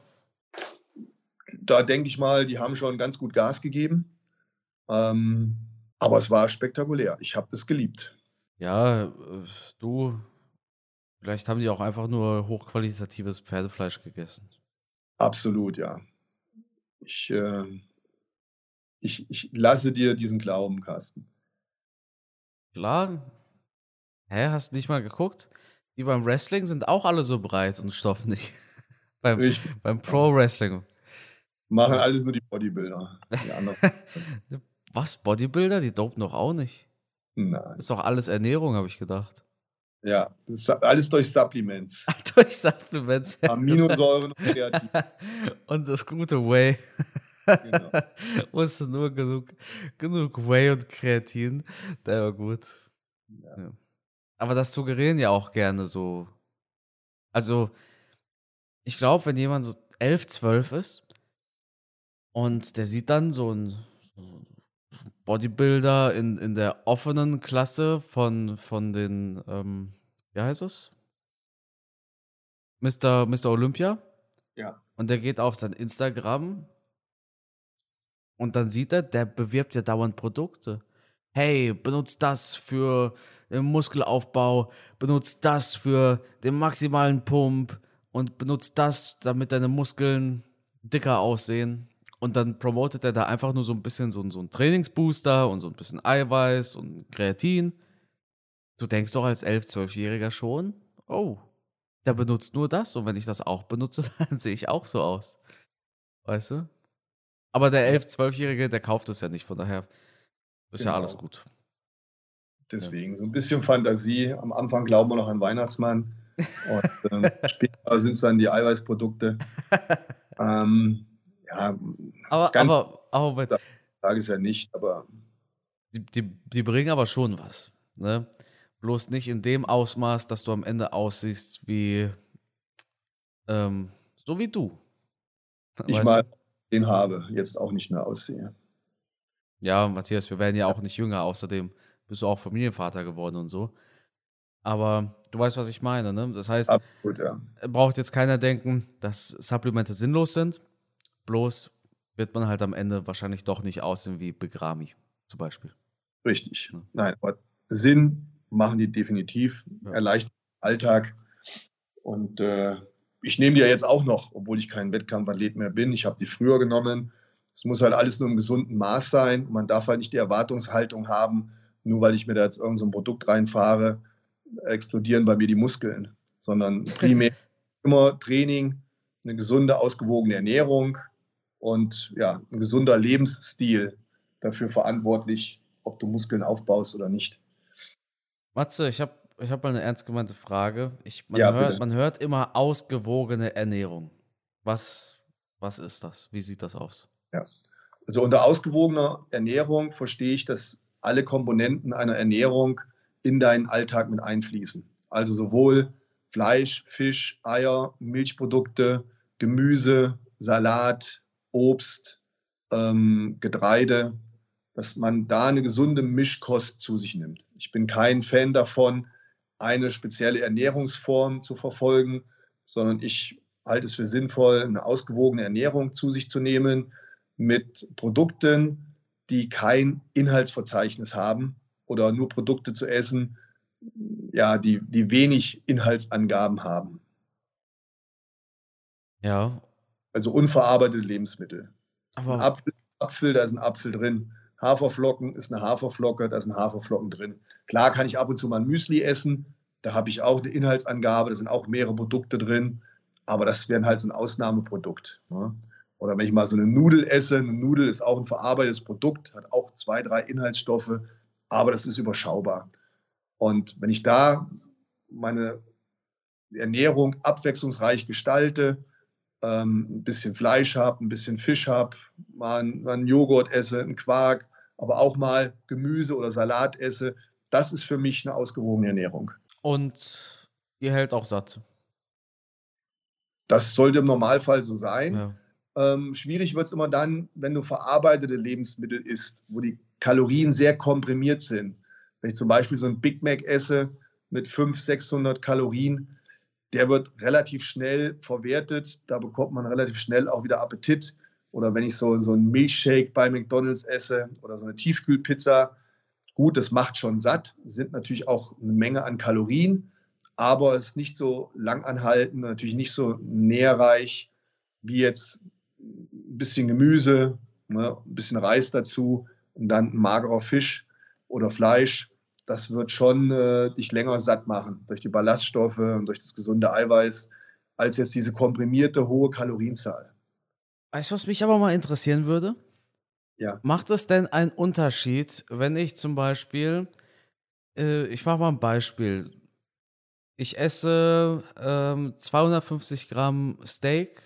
Da denke ich mal, die haben schon ganz gut Gas gegeben. Ähm, aber es war spektakulär. Ich habe das geliebt. Ja, äh, du, vielleicht haben die auch einfach nur hochqualitatives Pferdefleisch gegessen. Absolut, ja. Ich, äh, ich, ich lasse dir diesen Glauben, Carsten. Klar. Hä, hast du nicht mal geguckt? Die beim Wrestling sind auch alle so breit und stoffnig. beim, Richtig. beim Pro-Wrestling. Machen alles nur die Bodybuilder. Die Was? Bodybuilder? Die dopen doch auch nicht. Nein. Das ist doch alles Ernährung, habe ich gedacht. Ja, alles durch Supplements. durch Supplements. Aminosäuren und Kreatin. und das gute Whey. Genau. Musste nur genug, genug Whey und Kreatin. Der war gut. Ja. Ja. Aber das suggerieren ja auch gerne so. Also, ich glaube, wenn jemand so 11, 12 ist und der sieht dann so ein Bodybuilder in, in der offenen Klasse von, von den, ähm, wie heißt es? Mr. Mr. Olympia. Ja. Und der geht auf sein Instagram und dann sieht er, der bewirbt ja dauernd Produkte. Hey, benutzt das für den Muskelaufbau, benutzt das für den maximalen Pump und benutzt das, damit deine Muskeln dicker aussehen. Und dann promotet er da einfach nur so ein bisschen so, so einen Trainingsbooster und so ein bisschen Eiweiß und Kreatin. Du denkst doch als 11-, 12-Jähriger schon, oh, der benutzt nur das und wenn ich das auch benutze, dann sehe ich auch so aus. Weißt du? Aber der 11-, 12-Jährige, der kauft es ja nicht, von daher ist genau. ja alles gut. Deswegen, so ein bisschen Fantasie. Am Anfang glauben wir noch an Weihnachtsmann. Und ähm, später sind es dann die Eiweißprodukte. ähm, ja, aber, aber aber bei, Sage es ja nicht, aber die, die, die bringen aber schon was. Ne? Bloß nicht in dem Ausmaß, dass du am Ende aussiehst wie ähm, so wie du. ich Weißt mal den habe, jetzt auch nicht mehr aussehe. Ja, Matthias, wir werden ja auch nicht jünger. Außerdem bist du auch Familienvater geworden und so. Aber du weißt, was ich meine, ne? Das heißt, Absolut, ja. braucht jetzt keiner denken, dass Supplemente sinnlos sind. Bloß wird man halt am Ende wahrscheinlich doch nicht aussehen wie Begrami zum Beispiel. Richtig. Ja. Nein, aber Sinn machen die definitiv, Ja. erleichtert den Alltag. Und äh, ich nehme die ja jetzt auch noch, obwohl ich kein Wettkampfathlet mehr bin. Ich habe die früher genommen. Es muss halt alles nur im gesunden Maß sein. Man darf halt nicht die Erwartungshaltung haben, nur weil ich mir da jetzt irgendein so Produkt reinfahre, explodieren bei mir die Muskeln. Sondern primär immer Training, eine gesunde, ausgewogene Ernährung und ja, ein gesunder Lebensstil dafür verantwortlich, ob du Muskeln aufbaust oder nicht. Matze, ich habe ich hab mal eine ernst gemeinte Frage. Ich, man, Ja, hört, bitte. man hört immer ausgewogene Ernährung. Was, was ist das? Wie sieht das aus? Also unter ausgewogener Ernährung verstehe ich, dass alle Komponenten einer Ernährung in deinen Alltag mit einfließen. Also sowohl Fleisch, Fisch, Eier, Milchprodukte, Gemüse, Salat, Obst, ähm, Getreide, dass man da eine gesunde Mischkost zu sich nimmt. Ich bin kein Fan davon, eine spezielle Ernährungsform zu verfolgen, sondern ich halte es für sinnvoll, eine ausgewogene Ernährung zu sich zu nehmen mit Produkten, die kein Inhaltsverzeichnis haben oder nur Produkte zu essen, ja, die, die wenig Inhaltsangaben haben. Ja, Also unverarbeitete Lebensmittel. Aber Apfel, Apfel, da ist ein Apfel drin. Haferflocken ist eine Haferflocke, da sind Haferflocken drin. Klar kann ich ab und zu mal ein Müsli essen, da habe ich auch eine Inhaltsangabe, da sind auch mehrere Produkte drin, aber das wäre halt so ein Ausnahmeprodukt. Ne? Oder wenn ich mal so eine Nudel esse, eine Nudel ist auch ein verarbeitetes Produkt, hat auch zwei, drei Inhaltsstoffe, aber das ist überschaubar. Und wenn ich da meine Ernährung abwechslungsreich gestalte, ähm, ein bisschen Fleisch habe, ein bisschen Fisch habe, mal, einen- mal einen Joghurt esse, einen Quark, aber auch mal Gemüse oder Salat esse, das ist für mich eine ausgewogene Ernährung. und ihr hält auch satt. Das sollte im Normalfall so sein. Ja. Ähm, schwierig wird es immer dann, wenn du verarbeitete Lebensmittel isst, wo die Kalorien sehr komprimiert sind. Wenn ich zum Beispiel so ein Big Mac esse mit 500, 600 Kalorien, der wird relativ schnell verwertet. Da bekommt man relativ schnell auch wieder Appetit. Oder wenn ich so, so einen Milchshake bei McDonalds esse oder so eine Tiefkühlpizza, gut, das macht schon satt, sind natürlich auch eine Menge an Kalorien, aber es ist nicht so langanhaltend, natürlich nicht so nährreich wie jetzt ein bisschen Gemüse, ne, ein bisschen Reis dazu und dann ein magerer Fisch oder Fleisch. Das wird schon äh, dich länger satt machen durch die Ballaststoffe und durch das gesunde Eiweiß, als jetzt diese komprimierte hohe Kalorienzahl. Weißt du, was mich aber mal interessieren würde? Ja. Macht es denn einen Unterschied, wenn ich zum Beispiel, äh, ich mache mal ein Beispiel. Ich esse ähm, 250 Gramm Steak,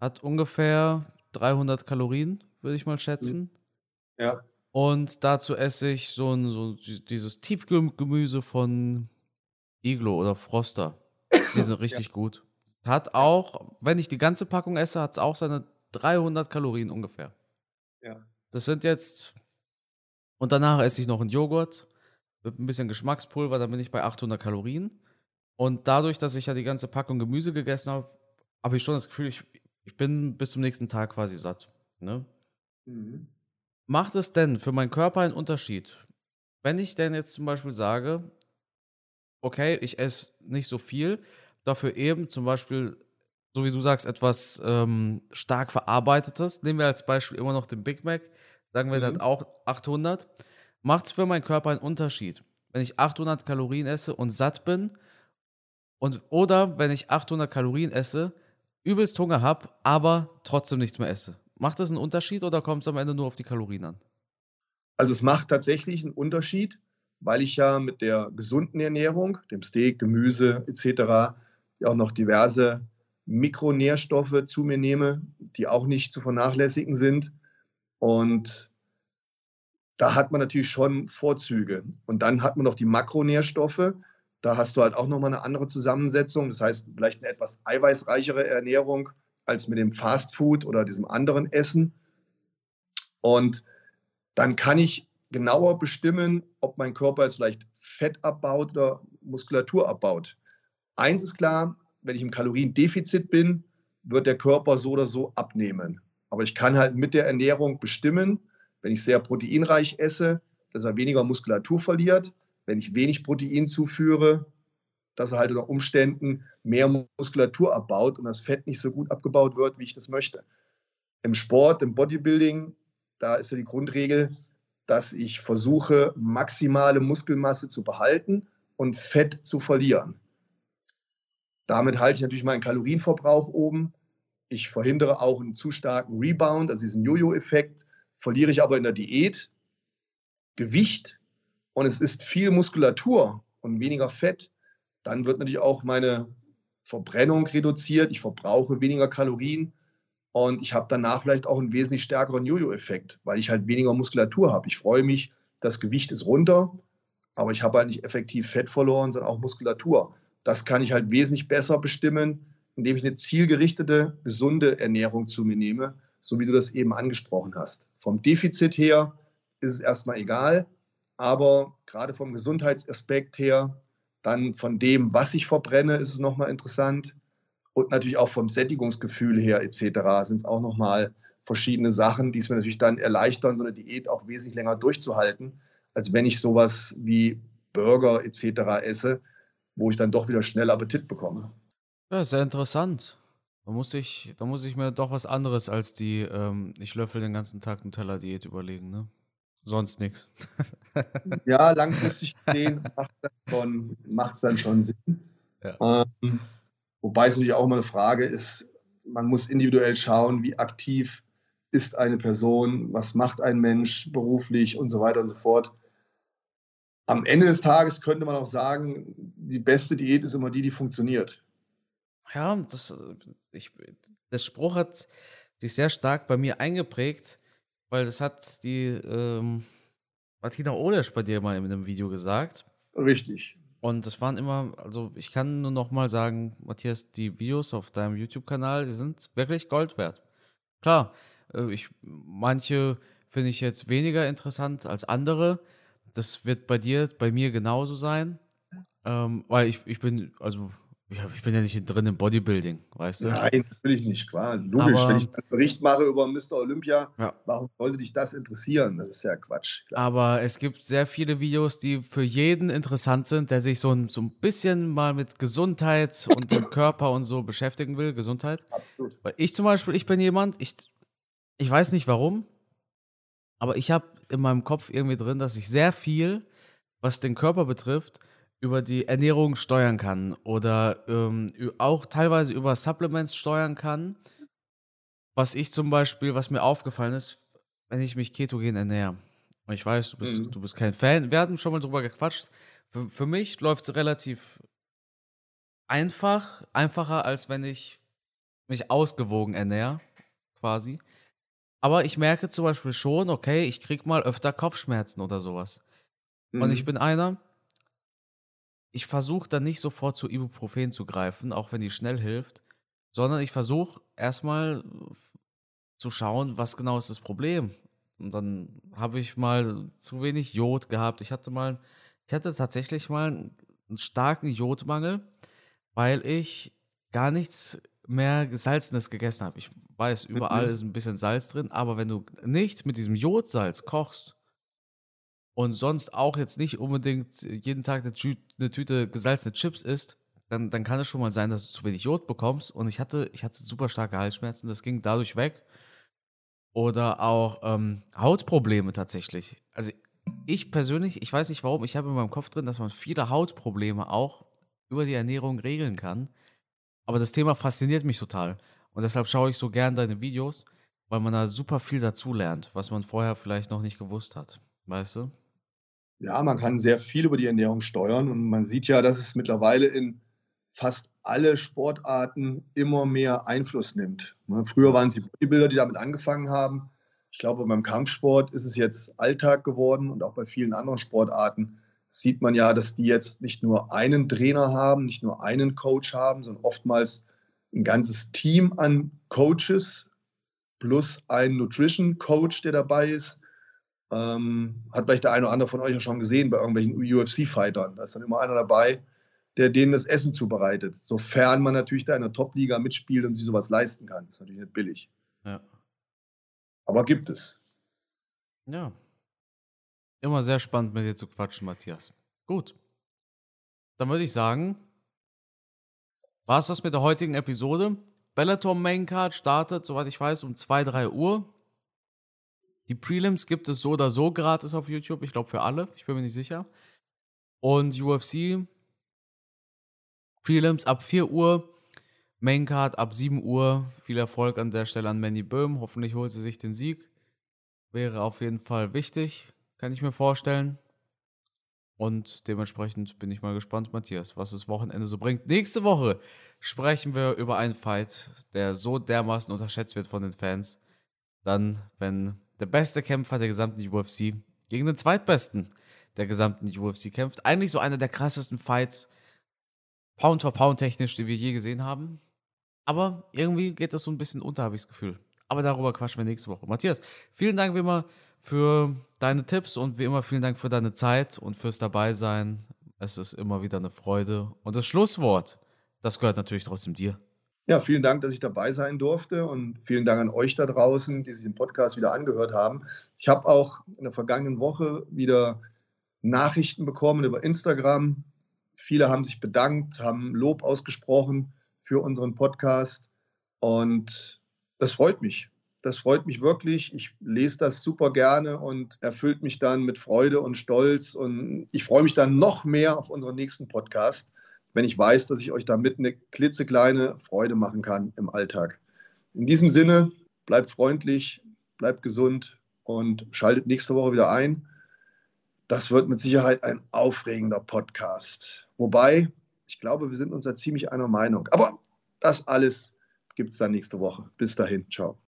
hat ungefähr 300 Kalorien, würde ich mal schätzen. Ja, Und dazu esse ich so, ein, so dieses Tiefkühlgemüse von Iglo oder Froster. Die sind richtig gut. Hat auch, wenn ich die ganze Packung esse, hat es auch seine 300 Kalorien ungefähr. ja. Das sind jetzt. Und danach esse ich noch einen Joghurt mit ein bisschen Geschmackspulver, dann bin ich bei 800 Kalorien. Und dadurch, dass ich ja die ganze Packung Gemüse gegessen habe, habe ich schon das Gefühl, ich, ich bin bis zum nächsten Tag quasi satt. Ne? Mhm. Macht es denn für meinen Körper einen Unterschied? Wenn ich denn jetzt zum Beispiel sage, okay, ich esse nicht so viel, dafür eben zum Beispiel, so wie du sagst, etwas ähm, stark verarbeitetes, nehmen wir als Beispiel immer noch den Big Mac, sagen wir Mhm. dann auch 800, macht es für meinen Körper einen Unterschied, wenn ich 800 Kalorien esse und satt bin und oder wenn ich 800 Kalorien esse, übelst Hunger habe, aber trotzdem nichts mehr esse. Macht das einen Unterschied oder kommt es am Ende nur auf die Kalorien an? Also es macht tatsächlich einen Unterschied, weil ich ja mit der gesunden Ernährung, dem Steak, Gemüse etc., auch noch diverse Mikronährstoffe zu mir nehme, die auch nicht zu vernachlässigen sind. Und da hat man natürlich schon Vorzüge. Und dann hat man noch die Makronährstoffe. Da hast du halt auch nochmal eine andere Zusammensetzung. Das heißt, vielleicht eine etwas eiweißreichere Ernährung als mit dem Fastfood oder diesem anderen Essen. Und dann kann ich genauer bestimmen, ob mein Körper jetzt vielleicht Fett abbaut oder Muskulatur abbaut. Eins ist klar, wenn ich im Kaloriendefizit bin, wird der Körper so oder so abnehmen. Aber ich kann halt mit der Ernährung bestimmen, wenn ich sehr proteinreich esse, dass er weniger Muskulatur verliert. Wenn ich wenig Protein zuführe, dass er halt unter Umständen mehr Muskulatur abbaut und das Fett nicht so gut abgebaut wird, wie ich das möchte. Im Sport, im Bodybuilding, da ist ja die Grundregel, dass ich versuche, maximale Muskelmasse zu behalten und Fett zu verlieren. Damit halte ich natürlich meinen Kalorienverbrauch oben. Ich verhindere auch einen zu starken Rebound, also diesen Jojo-Effekt. Verliere ich aber in der Diät Gewicht und es ist viel Muskulatur und weniger Fett, dann wird natürlich auch meine Verbrennung reduziert. Ich verbrauche weniger Kalorien und ich habe danach vielleicht auch einen wesentlich stärkeren Jojo-Effekt, weil ich halt weniger Muskulatur habe. Ich freue mich, das Gewicht ist runter, aber ich habe halt nicht effektiv Fett verloren, sondern auch Muskulatur. Das kann ich halt wesentlich besser bestimmen, indem ich eine zielgerichtete, gesunde Ernährung zu mir nehme, so wie du das eben angesprochen hast. Vom Defizit her ist es erstmal egal, aber gerade vom Gesundheitsaspekt her, dann von dem, was ich verbrenne, ist es nochmal interessant und natürlich auch vom Sättigungsgefühl her etc. sind es auch nochmal verschiedene Sachen, die es mir natürlich dann erleichtern, so eine Diät auch wesentlich länger durchzuhalten, als wenn ich sowas wie Burger etc. esse, wo ich dann doch wieder schnell Appetit bekomme. Ja, sehr interessant. Da muss ich, da muss ich mir doch was anderes als die, ähm, ich löffel den ganzen Tag Nutella-Diät überlegen, ne? Sonst nichts. ja, langfristig gesehen macht es dann schon Sinn. Ja. Ähm, Wobei es natürlich auch immer eine Frage ist, man muss individuell schauen, wie aktiv ist eine Person, was macht ein Mensch beruflich und so weiter und so fort. Am Ende des Tages könnte man auch sagen, die beste Diät ist immer die, die funktioniert. Ja, das, ich, der Spruch hat sich sehr stark bei mir eingeprägt, weil das hat die ähm, Martina Olesch bei dir mal in einem Video gesagt. Richtig. Und das waren immer, also ich kann nur noch mal sagen, Matthias, die Videos auf deinem YouTube-Kanal, die sind wirklich Gold wert. Klar, äh, ich, manche finde ich jetzt weniger interessant als andere. Das wird bei dir, bei mir genauso sein. Ähm, weil ich, ich bin, also ich bin ja nicht drin im Bodybuilding, weißt du? Nein, natürlich nicht, klar. Logisch, aber, wenn ich einen Bericht mache über Mr. Olympia, ja. warum sollte dich das interessieren? Das ist ja Quatsch. Klar. Aber es gibt sehr viele Videos, die für jeden interessant sind, der sich so ein, so ein bisschen mal mit Gesundheit und dem Körper und so beschäftigen will. Gesundheit. Absolut. Weil ich zum Beispiel, ich bin jemand, ich, ich weiß nicht warum, aber ich habe in meinem Kopf irgendwie drin, dass ich sehr viel, was den Körper betrifft, über die Ernährung steuern kann oder ähm, auch teilweise über Supplements steuern kann. Was ich zum Beispiel, was mir aufgefallen ist, wenn ich mich ketogen ernähre. Und ich weiß, du bist, mhm. du bist kein Fan. Wir hatten schon mal drüber gequatscht. Für, für mich läuft es relativ einfach, einfacher, als wenn ich mich ausgewogen ernähre, quasi. Aber ich merke zum Beispiel schon, okay, ich krieg mal öfter Kopfschmerzen oder sowas. Mhm. Und ich mhm. bin einer, ich versuche dann nicht sofort zu Ibuprofen zu greifen, auch wenn die schnell hilft, sondern ich versuche erstmal zu schauen, was genau ist das Problem. Und dann habe ich mal zu wenig Jod gehabt. Ich hatte mal, ich hatte tatsächlich mal einen starken Jodmangel, weil ich gar nichts mehr Gesalzenes gegessen habe. Ich weiß, überall mhm. ist ein bisschen Salz drin, aber wenn du nicht mit diesem Jodsalz kochst, und sonst auch jetzt nicht unbedingt jeden Tag eine, Tü eine Tüte gesalzene Chips isst, dann, dann kann es schon mal sein, dass du zu wenig Jod bekommst. Und ich hatte, ich hatte super starke Halsschmerzen, das ging dadurch weg. Oder auch ähm, Hautprobleme tatsächlich. Also ich persönlich, ich weiß nicht warum, ich habe in meinem Kopf drin, dass man viele Hautprobleme auch über die Ernährung regeln kann. Aber das Thema fasziniert mich total. Und deshalb schaue ich so gern deine Videos, weil man da super viel dazu lernt, was man vorher vielleicht noch nicht gewusst hat. Weißt du? Ja, man kann sehr viel über die Ernährung steuern und man sieht ja, dass es mittlerweile in fast alle Sportarten immer mehr Einfluss nimmt. Ne, früher waren es die Bodybuilder, die damit angefangen haben. Ich glaube, beim Kampfsport ist es jetzt Alltag geworden und auch bei vielen anderen Sportarten sieht man ja, dass die jetzt nicht nur einen Trainer haben, nicht nur einen Coach haben, sondern oftmals ein ganzes Team an Coaches plus ein Nutrition Coach, der dabei ist. Ähm, hat vielleicht der eine oder andere von euch ja schon gesehen bei irgendwelchen UFC-Fightern. Da ist dann immer einer dabei, der denen das Essen zubereitet. Sofern man natürlich da in der Top-Liga mitspielt und sich sowas leisten kann. Das ist natürlich nicht billig. Ja. Aber gibt es. Ja. Immer sehr spannend mit dir zu quatschen, Matthias. Gut. Dann würde ich sagen, war es das mit der heutigen Episode. Bellator Main Card startet, soweit ich weiß, um 2, 3 Uhr. Die Prelims gibt es so oder so gratis auf YouTube. Ich glaube für alle. Ich bin mir nicht sicher. Und UFC Prelims ab 4 Uhr. Maincard ab 7 Uhr. Viel Erfolg an der Stelle an Manny Böhm. Hoffentlich holt sie sich den Sieg. Wäre auf jeden Fall wichtig, kann ich mir vorstellen. Und dementsprechend bin ich mal gespannt, Matthias, was das Wochenende so bringt. Nächste Woche sprechen wir über einen Fight, der so dermaßen unterschätzt wird von den Fans. Dann, wenn der beste Kämpfer der gesamten UFC gegen den zweitbesten der gesamten UFC kämpft. Eigentlich so einer der krassesten Fights, Pound for Pound technisch, die wir je gesehen haben. Aber irgendwie geht das so ein bisschen unter, habe ich das Gefühl. Aber darüber quatschen wir nächste Woche. Matthias, vielen Dank wie immer für deine Tipps und wie immer vielen Dank für deine Zeit und fürs Dabeisein. Es ist immer wieder eine Freude. Und das Schlusswort, das gehört natürlich trotzdem dir. Ja, vielen Dank, dass ich dabei sein durfte und vielen Dank an euch da draußen, die sich den Podcast wieder angehört haben. Ich habe auch in der vergangenen Woche wieder Nachrichten bekommen über Instagram. Viele haben sich bedankt, haben Lob ausgesprochen für unseren Podcast und das freut mich. Das freut mich wirklich. Ich lese das super gerne und erfüllt mich dann mit Freude und Stolz. Und ich freue mich dann noch mehr auf unseren nächsten Podcast, wenn ich weiß, dass ich euch damit eine klitzekleine Freude machen kann im Alltag. In diesem Sinne, bleibt freundlich, bleibt gesund und schaltet nächste Woche wieder ein. Das wird mit Sicherheit ein aufregender Podcast. Wobei, ich glaube, wir sind uns da ziemlich einer Meinung. Aber das alles gibt es dann nächste Woche. Bis dahin, ciao.